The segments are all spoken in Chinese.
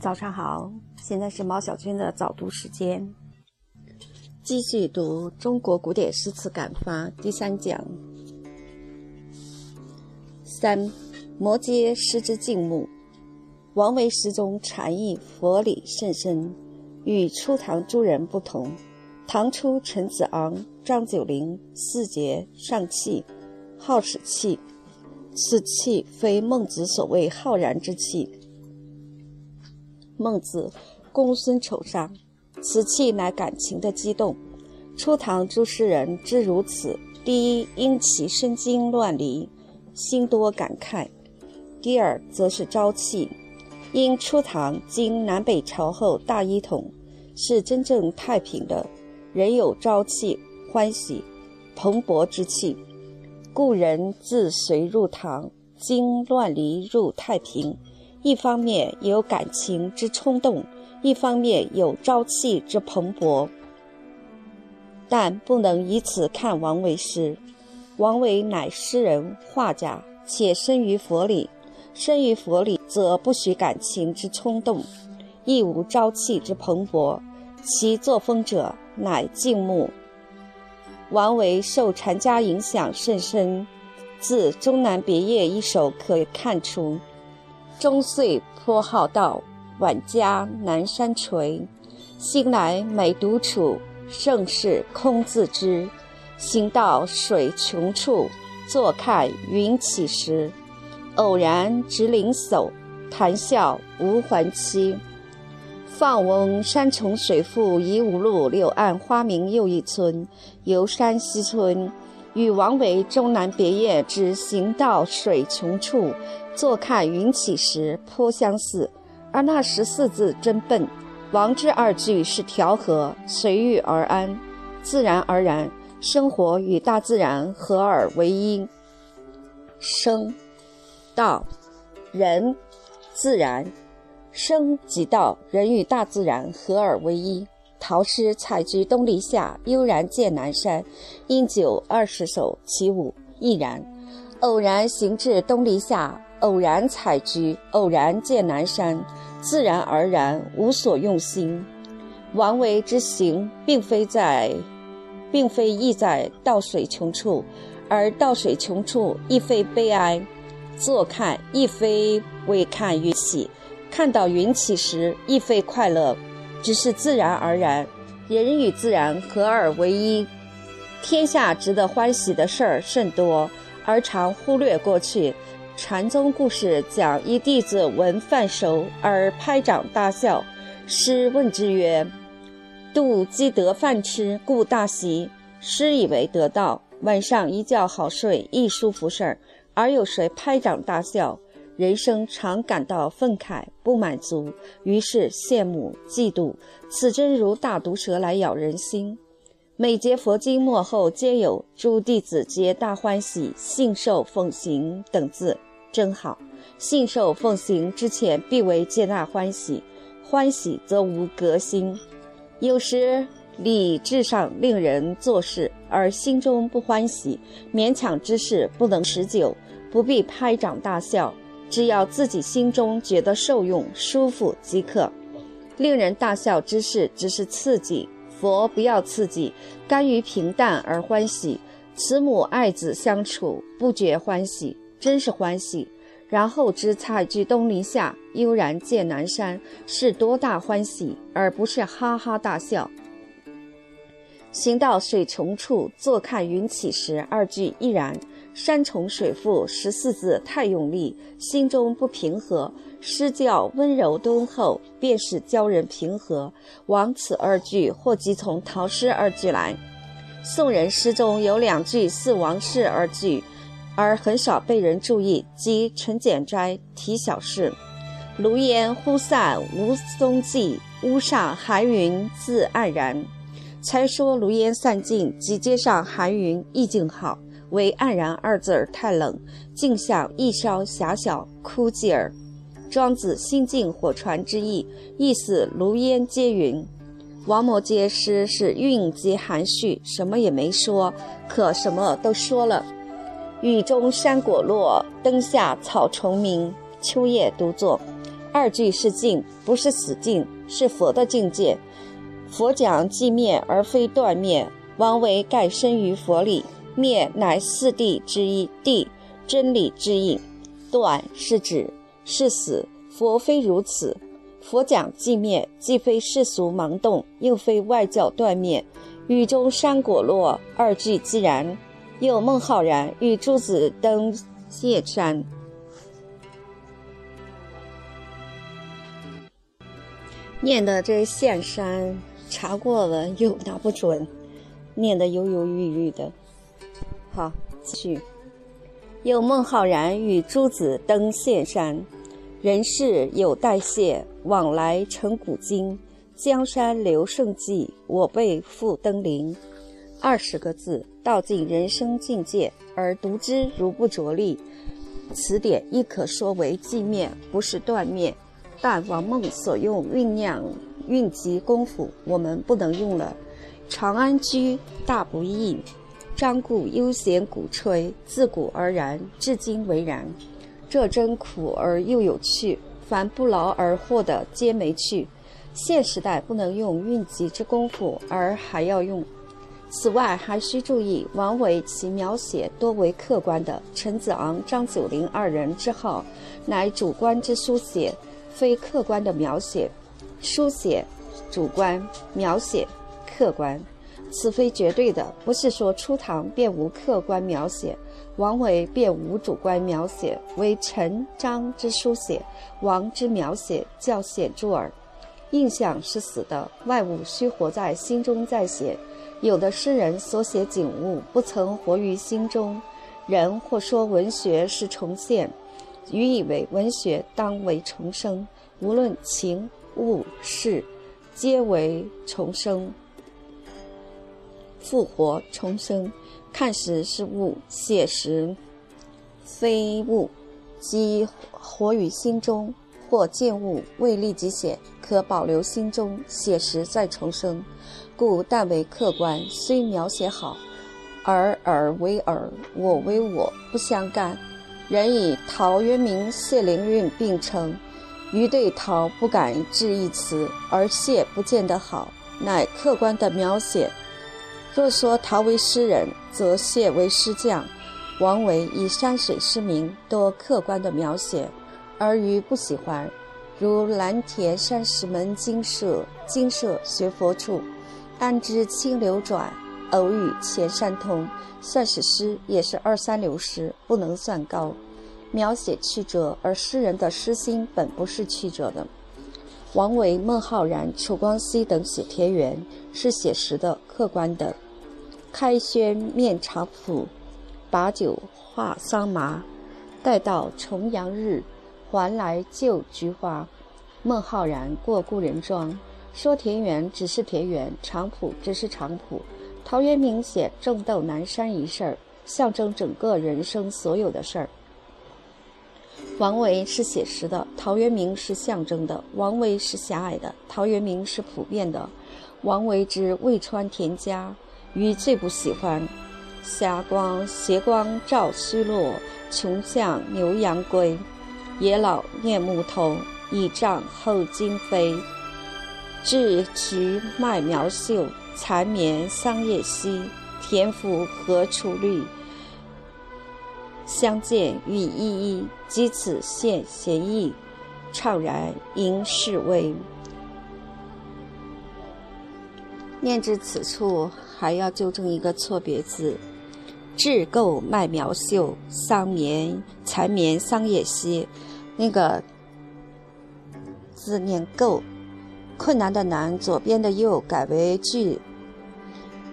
早上好，现在是毛小军的早读时间，继续读《中国古典诗词感发》第三讲。三，摩诘诗之静穆。王维诗中禅意佛理甚深，与初唐诸人不同。唐初陈子昂、张九龄四杰尚气，好使气，此气非孟子所谓浩然之气。孟子，公孙丑上，此气乃感情的激动。初唐诸诗人之如此，第一因其身经乱离，心多感慨；第二则是朝气，因初唐经南北朝后大一统，是真正太平的，人有朝气、欢喜、蓬勃之气，故人自隋入唐，经乱离入太平。一方面有感情之冲动，一方面有朝气之蓬勃，但不能以此看王维诗。王维乃诗人、画家，且生于佛里，生于佛里，则不许感情之冲动，亦无朝气之蓬勃。其作风者，乃静穆。王维受禅家影响甚深，自《终南别业》一首可看出。终岁颇好道，晚家南山陲。兴来每独处，盛世空自知。行到水穷处，坐看云起时。偶然值林叟，谈笑无还期。放翁山重水复疑无路，柳暗花明又一村。游山西村，与王维《终南别业》之“行到水穷处”。坐看云起时，颇相似，而那十四字真笨。王之二句是调和，随遇而安，自然而然，生活与大自然合而为一。生，道，人，自然，生即道，人与大自然合而为一。陶诗采菊东篱下，悠然见南山。饮酒二十首，其五亦然。偶然行至东篱下。偶然采菊，偶然见南山，自然而然，无所用心。王维之行，并非在，并非意在到水穷处，而到水穷处亦非悲哀。坐看亦非为看云起，看到云起时亦非快乐，只是自然而然。人与自然合二为一。天下值得欢喜的事儿甚多，而常忽略过去。禅宗故事讲一弟子闻饭熟而拍掌大笑，师问之曰：“度饥得饭吃，故大喜。”师以为得道，晚上一觉好睡，亦舒服事儿，而有谁拍掌大笑？人生常感到愤慨不满足，于是羡慕嫉妒，此真如大毒蛇来咬人心。每节佛经末后皆有“诸弟子皆大欢喜，信受奉行”等字。真好，信受奉行之前必为皆大欢喜，欢喜则无革新。有时理智上令人做事，而心中不欢喜，勉强之事不能持久，不必拍掌大笑，只要自己心中觉得受用、舒服即可。令人大笑之事只是刺激，佛不要刺激，甘于平淡而欢喜。慈母爱子相处，不觉欢喜。真是欢喜，然后知采菊东篱下，悠然见南山，是多大欢喜，而不是哈哈大笑。行到水穷处，坐看云起时，二句亦然。山重水复十四字太用力，心中不平和。诗教温柔敦厚，便是教人平和。往此二句，或即从唐诗二句来。宋人诗中有两句似王氏二句。而很少被人注意，即陈简斋题小事：“炉烟忽散无踪迹，屋上寒云自黯然。”才说炉烟散尽，即接上寒云，意境好；唯“黯然”二字儿太冷，镜像一稍狭小，枯寂耳。庄子心境火传之意，意思炉烟皆云。王摩诘诗是韵极含蓄，什么也没说，可什么都说了。雨中山果落，灯下草虫鸣。秋夜独坐，二句是静，不是死静，是佛的境界。佛讲寂灭而非断灭，王维盖生于佛里，灭乃四谛之一，谛真理之应。断是指是死，佛非如此。佛讲寂灭，既非世俗盲动，又非外教断灭。雨中山果落，二句自然。又孟浩然与诸子登谢山。念的这县山查过了又拿不准，念的犹犹豫豫的。好，继续。有孟浩然与诸子登岘山，人事有代谢，往来成古今。江山留胜迹，我辈复登临。二十个字，道尽人生境界，而读之如不着力。此点亦可说为寂灭，不是断灭。但王孟所用酝酿、蕴集功夫，我们不能用了。长安居大不易，张顾悠闲鼓吹，自古而然，至今为然。这真苦而又有趣，凡不劳而获的皆没趣。现时代不能用蕴集之功夫，而还要用。此外，还需注意，王维其描写多为客观的，陈子昂、张九龄二人之好，乃主观之书写。非客观的描写，书写主观，描写客观，此非绝对的。不是说初唐便无客观描写，王维便无主观描写，为陈张之书写，王之描写较显著耳。印象是死的，外物需活在心中再写。有的诗人所写景物不曾活于心中，人或说文学是重现。予以为文学当为重生，无论情物事，皆为重生、复活、重生。看时是物，写时非物，即活于心中。或见物未立即写，可保留心中，写时再重生。故但为客观，虽描写好，而尔为尔，我为我，不相干。人以陶渊明、谢灵运并称，余对陶不敢置一词，而谢不见得好，乃客观的描写。若说陶为诗人，则谢为诗匠。王维以山水诗名，多客观的描写，而余不喜欢。如蓝田山石门精舍，精舍学佛处，安知清流转，偶遇前山通。算是诗，也是二三流诗，不能算高。描写曲折，而诗人的诗心本不是曲折的。王维、孟浩然、楚光熙等写田园，是写实的、客观的。开轩面场圃，把酒话桑麻。待到重阳日，还来就菊花。孟浩然过故人庄，说田园只是田园，场圃只是场圃。陶渊明写种豆南山一事儿，象征整个人生所有的事儿。王维是写实的，陶渊明是象征的。王维是狭隘的，陶渊明是普遍的。王维之《渭川田家》，余最不喜欢。霞光斜光照虚落，穷巷牛羊归。野老念牧童，倚杖候金飞。置菊麦苗秀，蚕眠桑叶稀。田府何处绿？相见欲依依，即此现闲意，怅然应是微。念至此处，还要纠正一个错别字：置构麦苗秀，桑棉蚕棉桑叶稀。那个字念构，困难的难，左边的右改为句。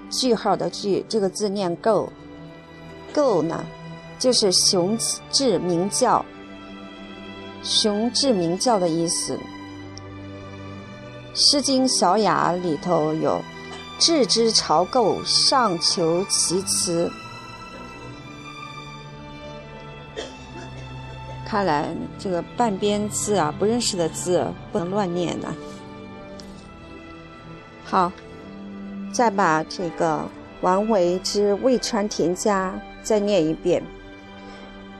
句号的句，这个字念够，够呢，就是雄志明教，雄志明教的意思。《诗经·小雅》里头有“置之朝构，上求其辞”。看来这个半边字啊，不认识的字不能乱念呐。好。再把这个王维之《渭川田家》再念一遍。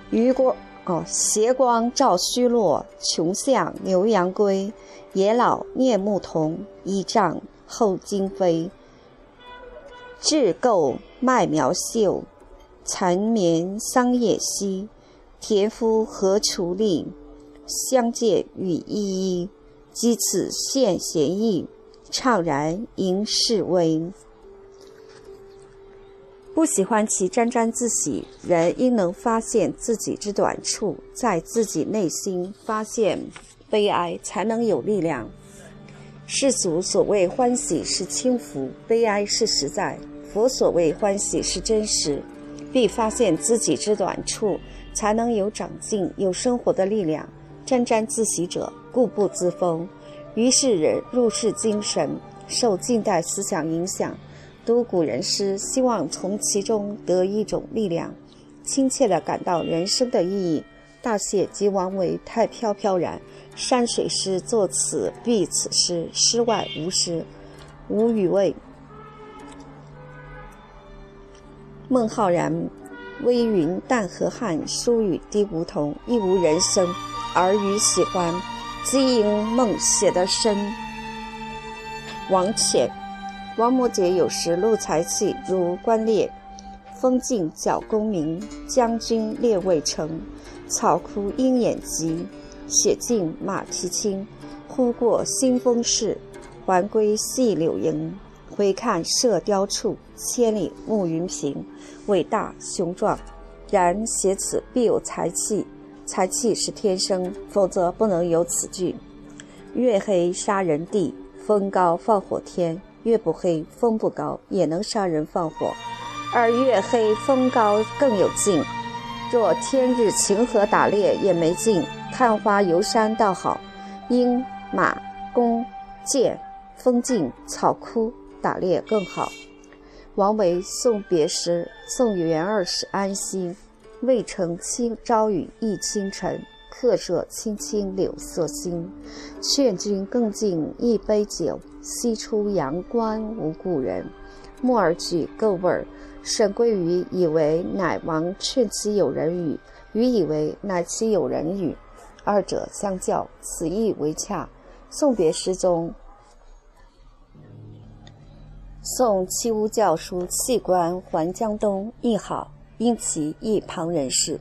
余光哦，斜光照虚落，穷巷牛羊归。野老念牧童，倚杖后惊飞。雉构麦苗秀，残眠桑叶稀。田夫何锄力？相见语依依。积此献贤意，怅然迎世微。不喜欢其沾沾自喜，人应能发现自己之短处，在自己内心发现悲哀，才能有力量。世俗所谓欢喜是轻浮，悲哀是实在；佛所谓欢喜是真实。必发现自己之短处，才能有长进、有生活的力量。沾沾自喜者，固步自封。于是人入世精神受近代思想影响。读古人诗，希望从其中得一种力量，亲切地感到人生的意义。大谢及王维太飘飘然，山水诗作此必此诗，诗外无诗，无语味。孟浩然，微云淡河汉，疏雨滴梧桐，亦无人生，而余喜欢，即因梦写得深。王潜。王摩诘有时露才气，如关猎，风劲角功名，将军列未成，草枯鹰眼疾，写尽马蹄轻。忽过新丰市，还归细柳营。回看射雕处，千里暮云平。伟大雄壮，然写此必有才气，才气是天生，否则不能有此句。月黑杀人地，风高放火天。月不黑，风不高，也能杀人放火；而月黑风高更有劲。若天日晴和打猎也没劲，看花游山倒好。鹰、马、弓、箭，风劲草枯，打猎更好。王维送别诗，送元二使安西。渭城清朝雨浥轻尘。客舍青青柳色新，劝君更尽一杯酒。西出阳关无故人，木儿举够味儿。沈归愚以为乃王劝其友人语，愚以为乃其友人语，二者相较，此意为洽。送别诗中，送七屋教书弃官还江东亦好，因其一旁人事。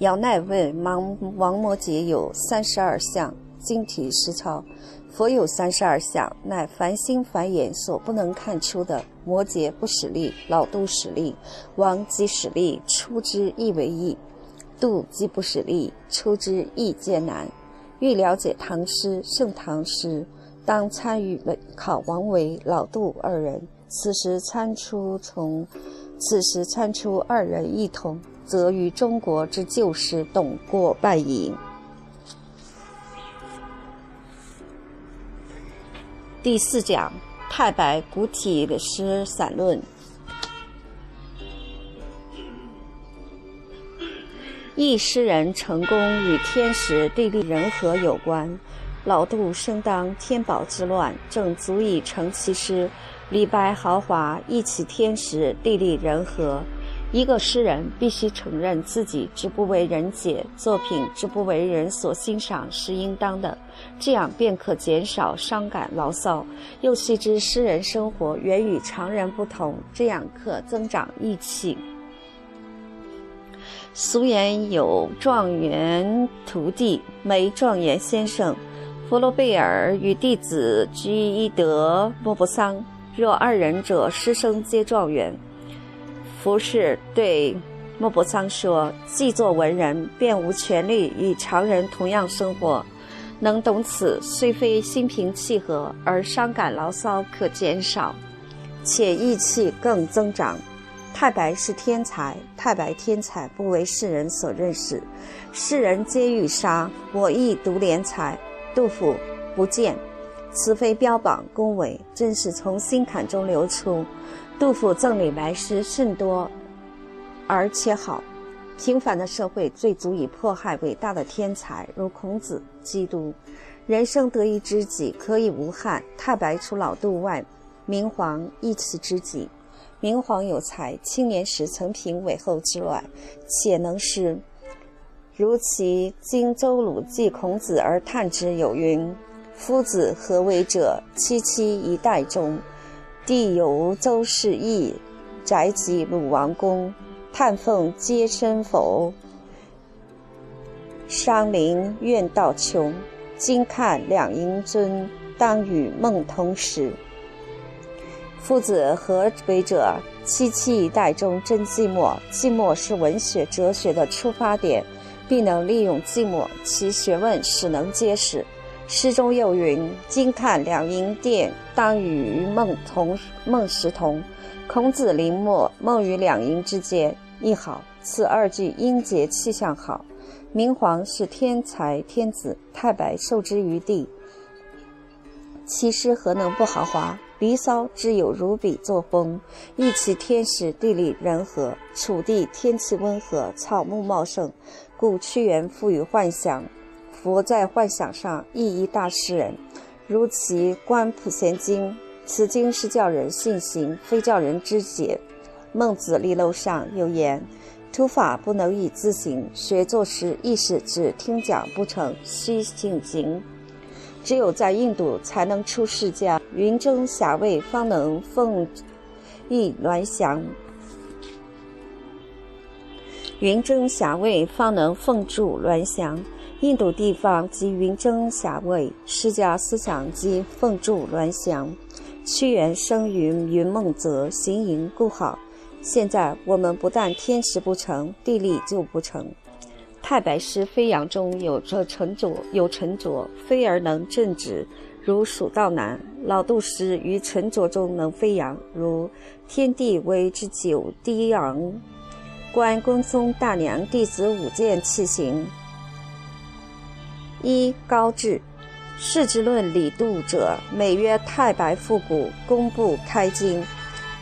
尧奈问王王摩诘有三十二相，经题诗抄。佛有三十二相，乃凡心凡眼所不能看出的。摩诘不使力，老杜使力，王即使力，出之亦为易；杜即不使力，出之亦艰难。欲了解唐诗、盛唐诗，当参与考王维、老杜二人。此时参出从，此时参出二人一同。则于中国之旧诗懂过半矣。第四讲：太白古体的诗散论。一诗人成功与天时地利人和有关。老杜生当天宝之乱，正足以成其诗。李白豪华，亦其天时地利人和。一个诗人必须承认自己之不为人解，作品之不为人所欣赏是应当的，这样便可减少伤感牢骚。又须知诗人生活远与常人不同，这样可增长义气。俗言有状元徒弟，没状元先生。弗洛贝尔与弟子居伊德·莫泊桑，若二人者，师生皆状元。服士对莫泊桑说：“既作文人，便无权利与常人同样生活。能懂此，虽非心平气和，而伤感牢骚可减少，且义气更增长。太白是天才，太白天才不为世人所认识，世人皆欲杀，我亦独怜才。杜甫不见，此非标榜恭维，正是从心坎中流出。”杜甫赠李白诗甚多，而且好。平凡的社会最足以迫害伟大的天才，如孔子、基督。人生得一知己，可以无憾。太白除老杜外，明皇亦其知己。明皇有才，青年时曾平韦后之乱，且能诗。如其今周鲁记孔子而叹之有云：“夫子何为者？戚戚一代中，帝有周氏义，宅及鲁王宫，叹奉皆身否？山林怨道穷。今看两英尊，当与孟同时。夫子何为者？戚戚一代中真寂寞，寂寞是文学哲学的出发点。”必能利用寂寞，其学问始能结实。诗中有云：“今看两楹殿，当与孟同孟时同。”孔子临摹，梦于两楹之间，亦好。此二句音节气象好。明皇是天才天子，太白受之于地，其诗何能不豪华？《离骚》之有如笔作风，亦其天时地利人和，楚地天气温和，草木茂盛，故屈原赋予幻想。佛在幻想上亦一大诗人，如其《观普贤经》，此经是叫人信行，非叫人知解。孟子立楼上有言：“徒法不能以自行，学作诗亦是只听讲不成，须信行。”只有在印度才能出世家，云蒸霞蔚方能凤翼鸾翔。云蒸霞蔚方能凤柱鸾翔。印度地方即云蒸霞蔚，释迦思想即凤柱鸾翔。屈原生于云梦泽，行吟故好。现在我们不但天时不成，地利就不成。太白诗飞扬中有着沉着，有沉着，飞而能正直，如蜀道难；老杜诗于沉着中能飞扬，如天地为之久低昂。观公孙大娘弟子五件器行。一高志，世之论李杜者，美曰太白复古，公布开经。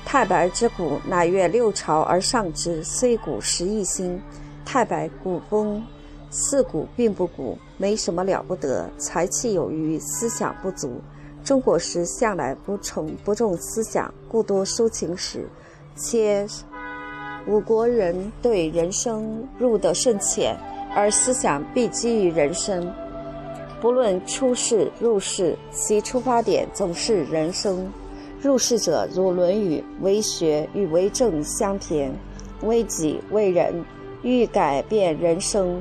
太白之古，乃越六朝而上之，虽古实亦新。太白古风，四古并不古，没什么了不得，才气有余，思想不足。中国诗向来不重不重思想，故多抒情诗。且五国人对人生入得甚浅，而思想必基于人生。不论出世入世，其出发点总是人生。入世者如《论语》，为学与为政相偏，为己为人。欲改变人生，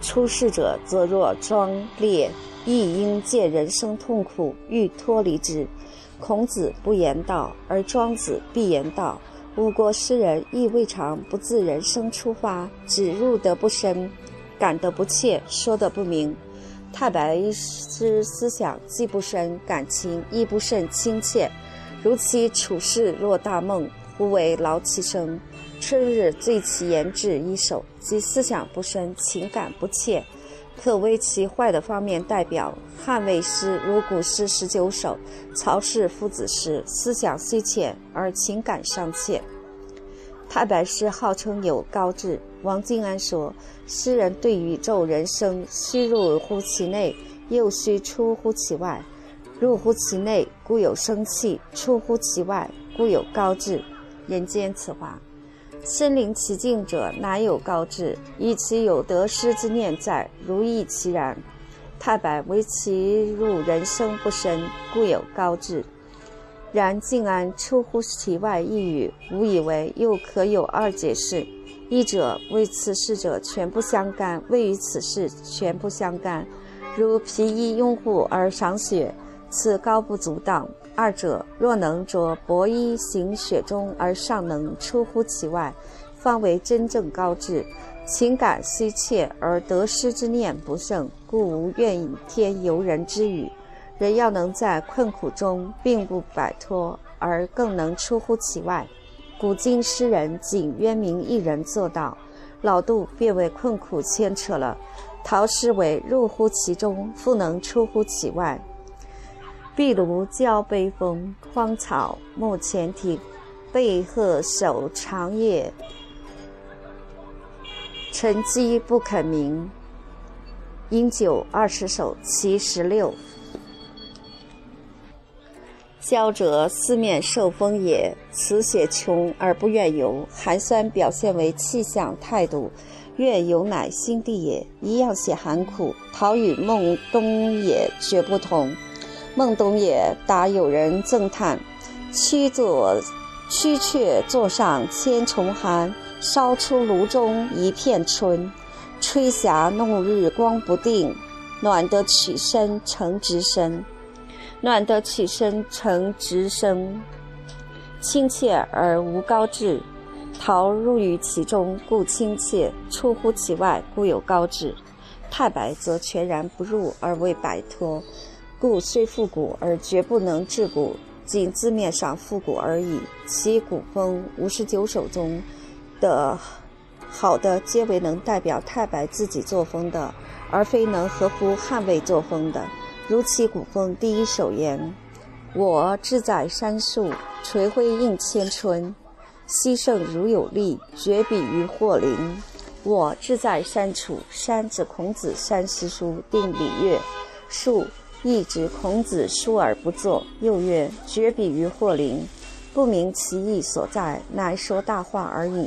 出世者则若庄烈，亦应见人生痛苦，欲脱离之。孔子不言道，而庄子必言道。五国诗人亦未尝不自人生出发，只入得不深，感得不切，说得不明。太白之思想既不深，感情亦不甚亲切，如其处世若大梦，忽为劳其声。春日醉其言志一首，即思想不深，情感不切，可为其坏的方面代表。汉魏诗如古诗十九首，曹氏父子诗，思想虽浅而情感尚切。太白诗号称有高志。王静安说：“诗人对宇宙人生，须入乎其内，又须出乎其外。入乎其内，故有生气；出乎其外，故有高志。人间此话。”身临其境者，难有高志？以其有得失之念在，如意其然。太白为其入人生不深，故有高志。然静安出乎其外一语，吾以为又可有二解释：一者为此事者全不相干，未与此事全不相干，如皮衣拥护而赏雪，此高不足道。二者若能着薄衣行雪中，而尚能出乎其外，方为真正高志。情感虽切，而得失之念不盛，故无愿以天尤人之语。人要能在困苦中并不摆脱，而更能出乎其外。古今诗人仅渊明一人做到，老杜便为困苦牵扯了。陶诗为入乎其中，复能出乎其外。壁炉交悲风，荒草木前庭。背鹤守长夜，沉积不肯鸣。饮酒二十首，其十六。焦者四面受风也。此写穷而不愿游，寒酸表现为气象态度。怨游乃心地也，一样写寒苦。陶与孟东也绝不同。孟东也答有人赠叹：屈坐屈却座上千重寒，烧出炉中一片春。吹霞弄日光不定，暖得起身成直身。暖得起身成直身，亲切而无高志。陶入于其中，故亲切；出乎其外，故有高志。太白则全然不入而为摆脱，故虽复古而绝不能治古，仅字面上复古而已。其古风五十九首中的好的，皆为能代表太白自己作风的，而非能合乎汉魏作风的。如其古风第一首言：“我志在山树，垂晖映千春。”西圣如有力，绝笔于霍林。我志在山处，山指孔子山诗书，定礼乐。树亦指孔子书而不作。又曰：绝笔于霍林，不明其意所在，乃说大话而已。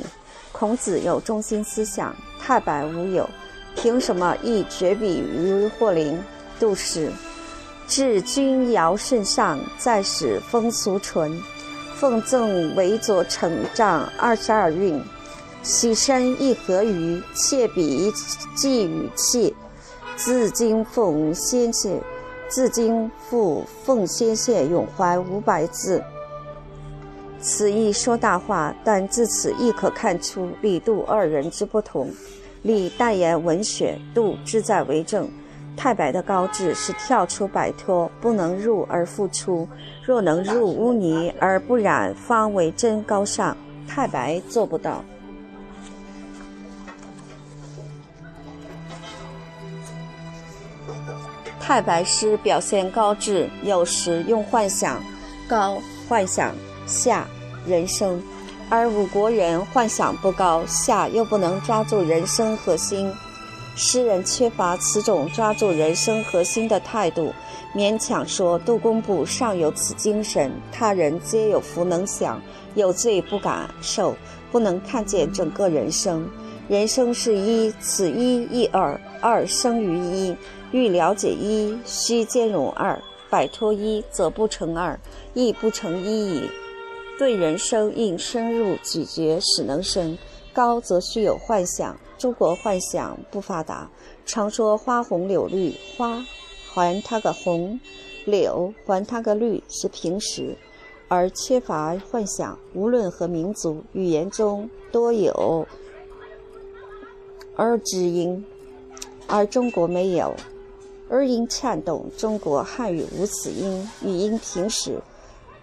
孔子有中心思想，太白无有，凭什么亦绝笔于霍林？杜氏至君尧甚上，再使风俗淳。奉赠为左丞丈二十二运，喜身亦合于切笔寄语气，自今奉先谢，自今复奉先谢永怀五百字。此亦说大话，但自此亦可看出李杜二人之不同。李代言文学，杜志在为政。太白的高志是跳出摆脱，不能入而复出。若能入污泥而不染，方为真高尚。太白做不到。太白诗表现高致，有时用幻想，高幻想下人生，而五国人幻想不高，下又不能抓住人生核心。诗人缺乏此种抓住人生核心的态度，勉强说杜工部尚有此精神，他人皆有福能享，有罪不敢受，不能看见整个人生。人生是一，此一亦二，二生于一，欲了解一，须兼容二，摆脱一则不成二，亦不成一矣。对人生应深入咀嚼，使能生。高则须有幻想。中国幻想不发达，常说花红柳绿，花还它个红，柳还它个绿是平时，而缺乏幻想。无论何民族语言中多有儿之音，而中国没有而音颤动。中国汉语无此音，语音平时。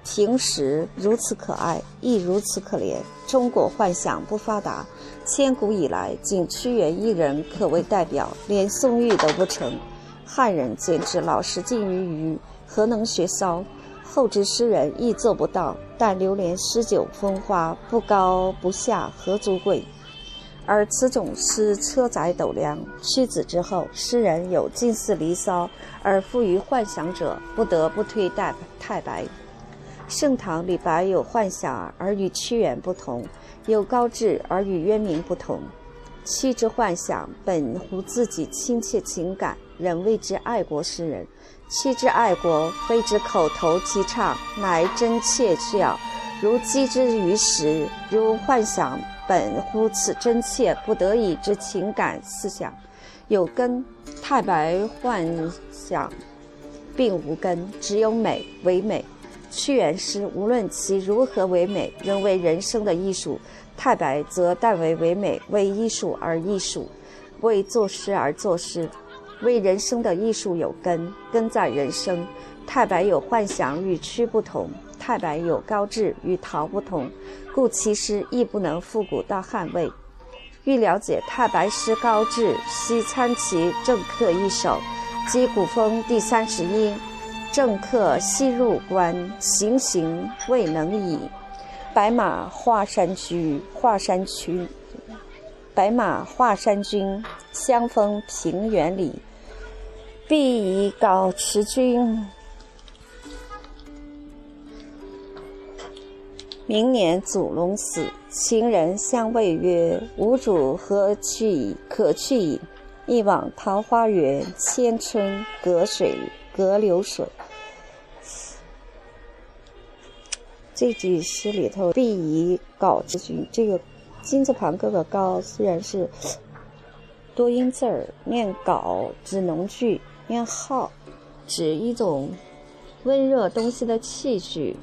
平时如此可爱，亦如此可怜。中国幻想不发达，千古以来仅屈原一人可为代表，连宋玉都不成。汉人简直老实近于愚，何能学骚？后之诗人亦做不到。但流连诗酒风花，不高不下，何足贵？而此种诗车载斗量，屈子之后，诗人有近似《离骚》而富于幻想者，不得不推戴太白。盛唐李白有幻想而与屈原不同，有高志而与渊明不同。屈之幻想本乎自己亲切情感，人谓之爱国诗人；屈之爱国非之口头提倡，乃真切需要，如击之于时。如幻想本乎此真切不得已之情感思想，有根；太白幻想并无根，只有美，唯美。屈原诗无论其如何唯美，仍为人生的艺术；太白则但为唯美，为艺术而艺术，为作诗而作诗，为人生的艺术有根，根在人生。太白有幻想，与屈不同；太白有高志，与陶不同，故其诗亦不能复古到汉魏。欲了解太白诗高志，须参其正客一首，即古风第三十一。政客西入关，行行未能已。白马华山居，华山区。白马华山君，相逢平原里。必以告持君。明年祖龙死，情人相谓曰：“吾主何去矣？可去矣。”一往桃花源，千春隔水隔流水。这句诗里头，“必以稿之君”，这个金字旁各个“高”虽然是多音字儿，念“稿”指农具，念“号”指一种温热东西的器具。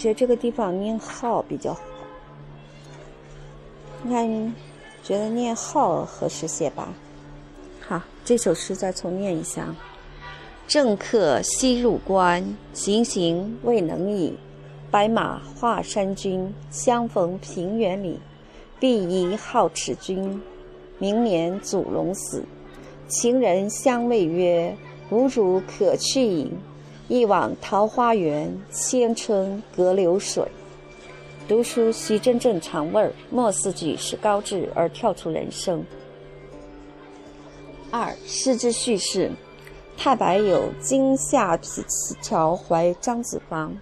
觉得这个地方念“号”比较好。你看。觉得念号合适些吧？好，这首诗再重念一下：政客西入关，行行未能已。白马华山君，相逢平原里。必以好持君，明年祖龙死。情人相谓曰：“吾主可去矣。”一往桃花源，千春隔流水。读书需真正尝味儿，莫四句是高志而跳出人生。二诗之叙事：太白有惊吓皮桥怀张子房。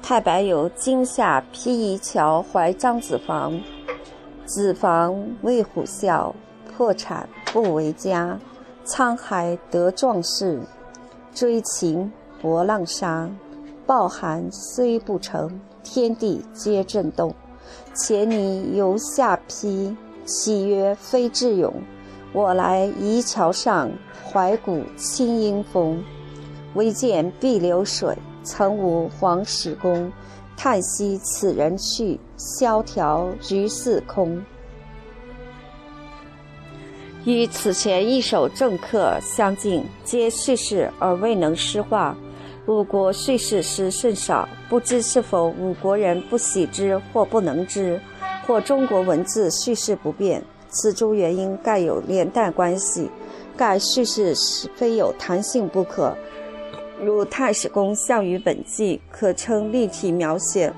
太白有惊吓披夷桥怀张子房，子房为虎啸，破产不为家。沧海得壮士，追秦搏浪沙。暴寒虽不成，天地皆震动。且你游下邳，岂曰非智勇？我来移桥上，怀古清音风。唯见碧流水，曾无黄石公。叹息此人去，萧条橘寺空。与此前一首正客相近，皆叙事而未能诗化。五国叙事诗甚少，不知是否五国人不喜之，或不能知，或中国文字叙事不便。此诸原因，盖有连带关系。盖叙事是非有弹性不可。如太史公项羽本纪，可称立体描写。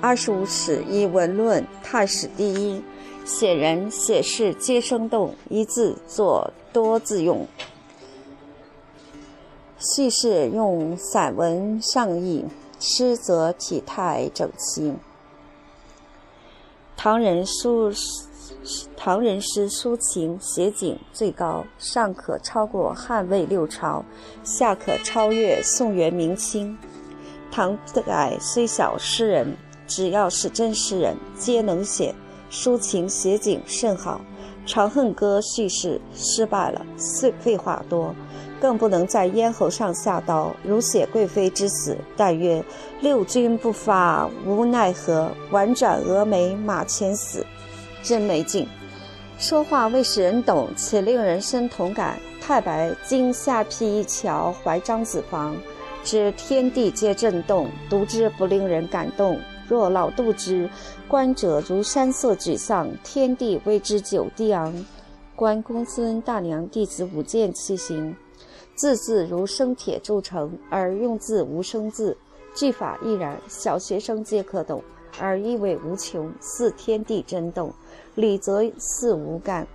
二十五史以文论太史第一，写人写事皆生动，一字作多字用。叙事用散文上意，诗则体态整齐。唐人抒唐人诗抒情写景最高，上可超过汉魏六朝，下可超越宋元明清。唐代虽小诗人，只要是真诗人，皆能写抒情写景甚好。《长恨歌》叙事失败了，碎废话多。更不能在咽喉上下刀，如写贵妃之死。但曰：“六军不发无奈何，宛转蛾眉马前死。”真没劲。说话未使人懂，且令人生同感。太白今下邳一桥怀张子房，知天地皆震动，读之不令人感动。若老杜之，观者如山色沮丧，天地为之久地昂。观公孙大娘弟子舞剑器行。字字如生铁铸成，而用字无生字，句法亦然。小学生皆可懂，而意味无穷，似天地震动。理则似无干。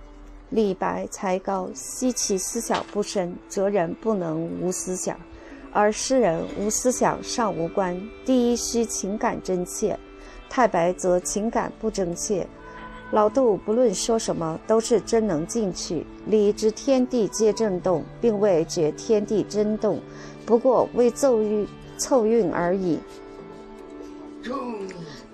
李白才高，惜其思想不深，哲人不能无思想，而诗人无思想尚无关。第一需情感真切，太白则情感不真切。老杜不论说什么，都是真能进去。理知天地皆震动，并未觉天地真动，不过为奏韵凑韵而已。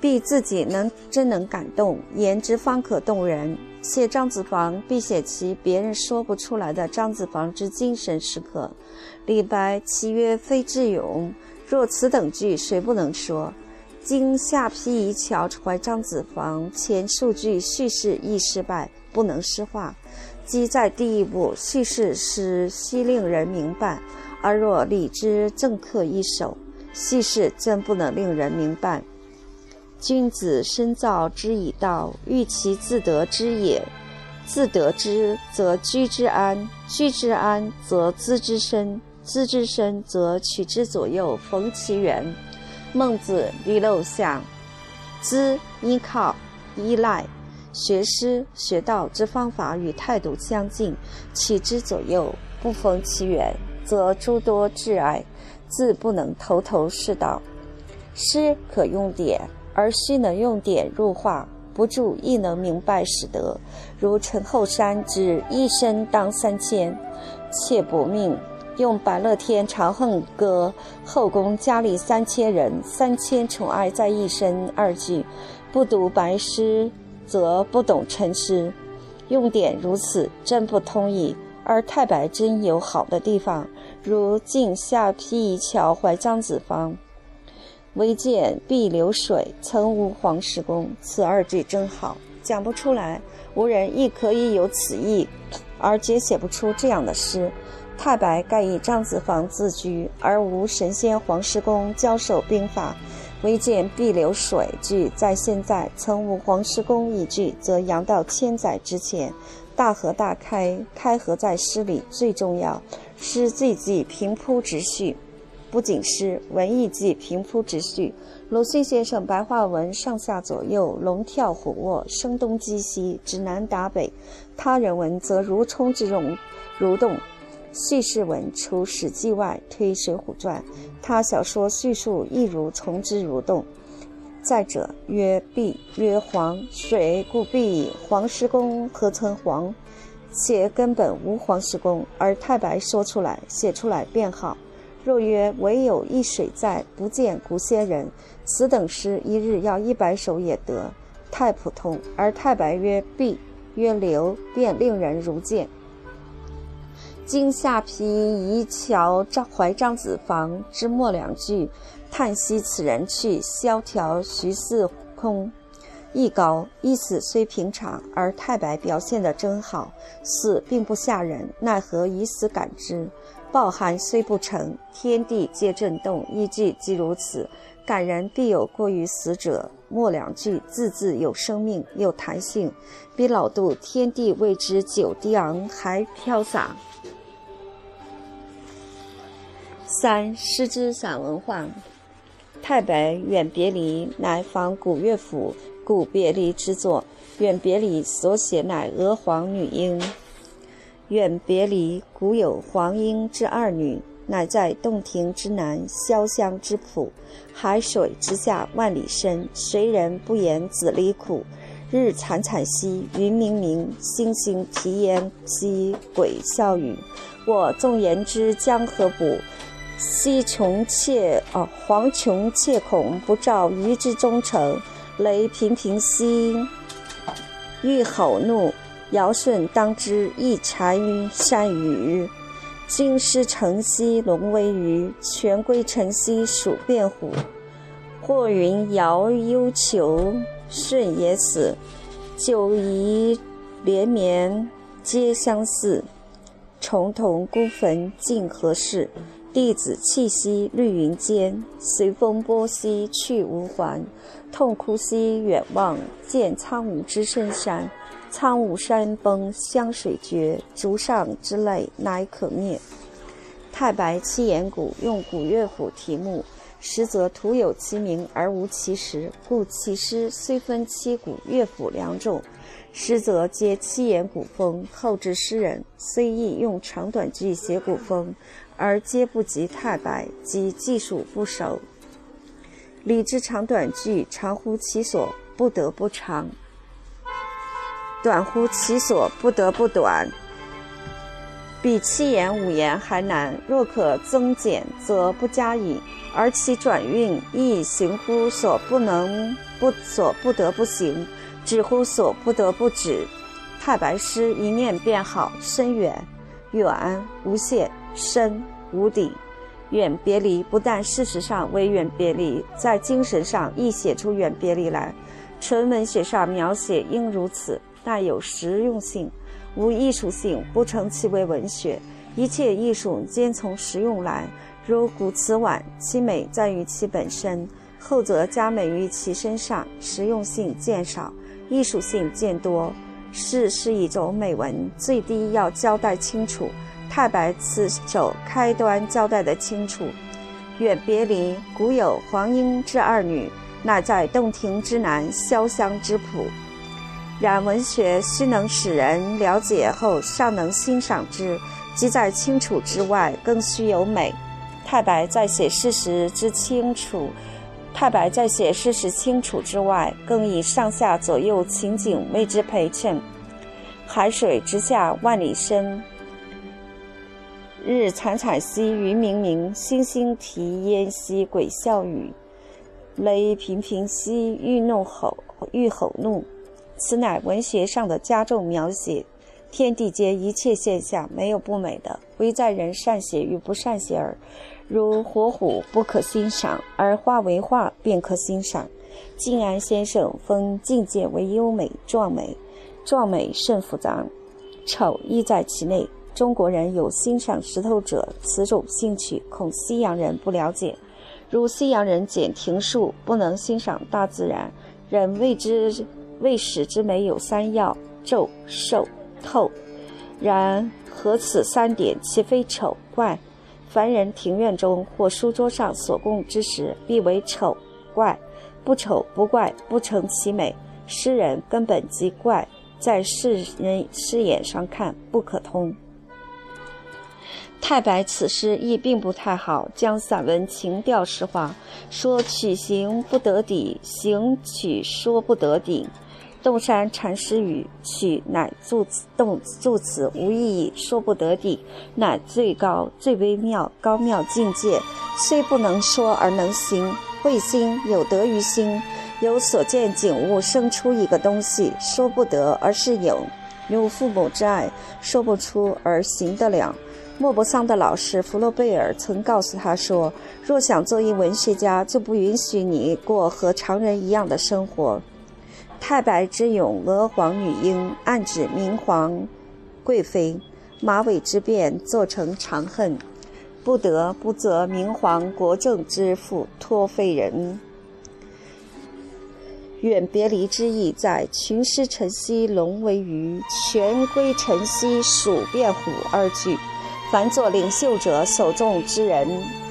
必自己能真能感动，言之方可动人。写张子房，必写其别人说不出来的张子房之精神时刻。李白其曰非智勇，若此等句，谁不能说？经下邳一桥怀张子房，前数句叙事亦失败，不能诗化。即在第一步叙事时须令人明白，而若理之正客一首，叙事真不能令人明白。君子深造之以道，欲其自得之也。自得之，则居之安；居之安，则资之深；资之深，则取之左右，逢其源。孟子立陋巷，资依靠依赖，学诗学道之方法与态度相近，取之左右不逢其源，则诸多挚爱。自不能头头是道。诗可用典，而须能用典入化；不著亦能明白使得。如陈后山之一生当三千，妾薄命，用百乐天《长恨歌》后宫佳丽三千人，三千宠爱在一身二句。不读白诗，则不懂陈诗。用典如此，真不通矣。而太白真有好的地方，如“镜下邳一桥怀张子房，唯见碧流水，曾无黄石公”。此二句真好，讲不出来。无人亦可以有此意，而皆写不出这样的诗。太白盖以张子房自居，而无神仙黄石公交手兵法。唯见碧流水句在现在，曾无黄石公一句，则扬到千载之前。大河大开，开河在诗里最重要。诗句句平铺直叙，不仅诗，文艺句平铺直叙。鲁迅先生白话文上下左右，龙跳虎卧，声东击西，指南打北。他人文则如冲之涌，蠕动。叙事文除《史记》外，推《水浒传》，他小说叙述亦如从之如动。再者，曰碧，曰黄，水故碧矣。黄石公何曾黄？且根本无黄石公，而太白说出来、写出来便好。若曰唯有一水在，不见古仙人，此等诗一日要一百首也得，太普通。而太白曰碧，曰流，便令人如见。今下邳一桥张怀张子房之末两句，叹息此人去，萧条徐似空，意高。意思虽平常，而太白表现得真好，死并不吓人，奈何以死感之？抱憾虽不成，天地皆震动。一句即如此，感人必有过于死者。末两句字字有生命，有弹性，比老杜“天地为之久低昂”还飘洒。三诗之散文化，太白《远别离》乃仿古乐府《古别离》之作，《远别离》所写乃娥皇女英。《远别离》古有黄莺之二女，乃在洞庭之南，潇湘之浦，海水之下万里深。谁人不言子离苦？日惨惨兮，云冥冥，星星啼烟兮，鬼笑语。我纵言之江河补。西穷切哦，黄穷切恐不照鱼之忠诚，雷频频兮，欲吼怒。尧舜当之，亦谗善语。京师城兮龙威鱼，泉归城兮鼠变虎。或云尧忧求，舜也死。九夷连绵皆相似，重瞳孤坟尽何事？弟子气息绿云间，随风波兮去无还。痛哭兮远望，见苍梧之深山。苍梧山崩湘水绝，竹上之泪乃可灭。太白七言古用古乐府题目，实则徒有其名而无其实，故其诗虽分七古乐府两种，实则皆七言古风。后之诗人虽亦用长短句写古风。而皆不及太白，即技术不熟。理之长短句，长乎其所，不得不长；短乎其所，不得不短。比七言五言还难。若可增减，则不加矣。而其转韵亦行乎所不能不所不得不行，止乎所不得不止。太白诗一念便好，深远，远无限。深无底，远别离不但事实上为远别离，在精神上亦写出远别离来。纯文学上描写应如此，带有实用性，无艺术性，不称其为文学。一切艺术皆从实用来，如古瓷碗，其美在于其本身，后则加美于其身上，实用性渐少，艺术性渐多。诗是一种美文，最低要交代清楚。太白此首开端交代的清楚，远别离，古有黄莺之二女，乃在洞庭之南，潇湘之浦。然文学须能使人了解后，尚能欣赏之，即在清楚之外，更须有美。太白在写事实之清楚，太白在写事实清楚之外，更以上下左右情景为之陪衬。海水之下万里深，日惨惨兮云冥冥，星星啼烟兮鬼笑语，雷频频兮欲怒吼欲吼怒。此乃文学上的加重描写。天地间一切现象没有不美的，唯在人善写与不善写耳。如火虎不可欣赏，而化为画便可欣赏。静安先生封境界为优美壮美。壮美甚复杂，丑亦在其内。中国人有欣赏石头者此种兴趣，恐西洋人不了解。如西洋人剪庭树，不能欣赏大自然。人谓之谓使之美有三要：皱、瘦、透。然何此三点，岂非丑怪？凡人庭院中或书桌上所供之时，必为丑怪；不丑不怪，不成其美。诗人根本即怪。在世人视眼上看不可通。太白此诗亦并不太好，将散文情调诗化，说曲行不得底，行曲说不得顶。洞山禅师语：“曲乃助词，动助词无意义，说不得底，乃最高最微妙高妙境界。虽不能说而能行，会心有得于心。”有所见景物生出一个东西，说不得而是有；有父母之爱，说不出而行得了。莫泊桑的老师弗洛贝尔曾告诉他说：“若想做一文学家，就不允许你过和常人一样的生活。”太白之咏娥皇女英，暗指明皇贵妃；马尾之变，做成长恨，不得不责明皇国政之父托废人。远别离之意在群师晨曦龙为鱼，全归晨曦鼠变虎二句。凡做领袖者，首重之人，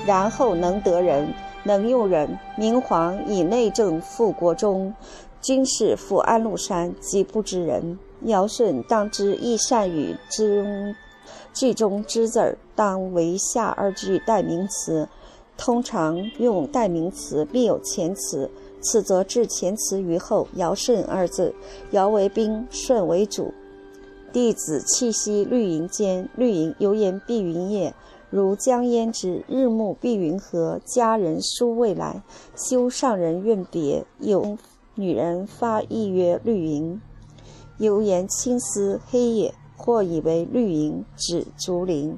然后能得人，能用人。明皇以内政复国中，军事复安禄山，即不知人。尧舜当知亦善与之句中之字儿，当为下二句代名词。通常用代名词，必有前词。此则置前词于后，尧舜二字，尧为宾，舜为主。弟子气息绿云间，绿云犹言碧云也。如将焉之，日暮碧云何？佳人书未来，修上人愿别。有女人发意曰绿云，犹言青丝黑也。或以为绿云指竹林。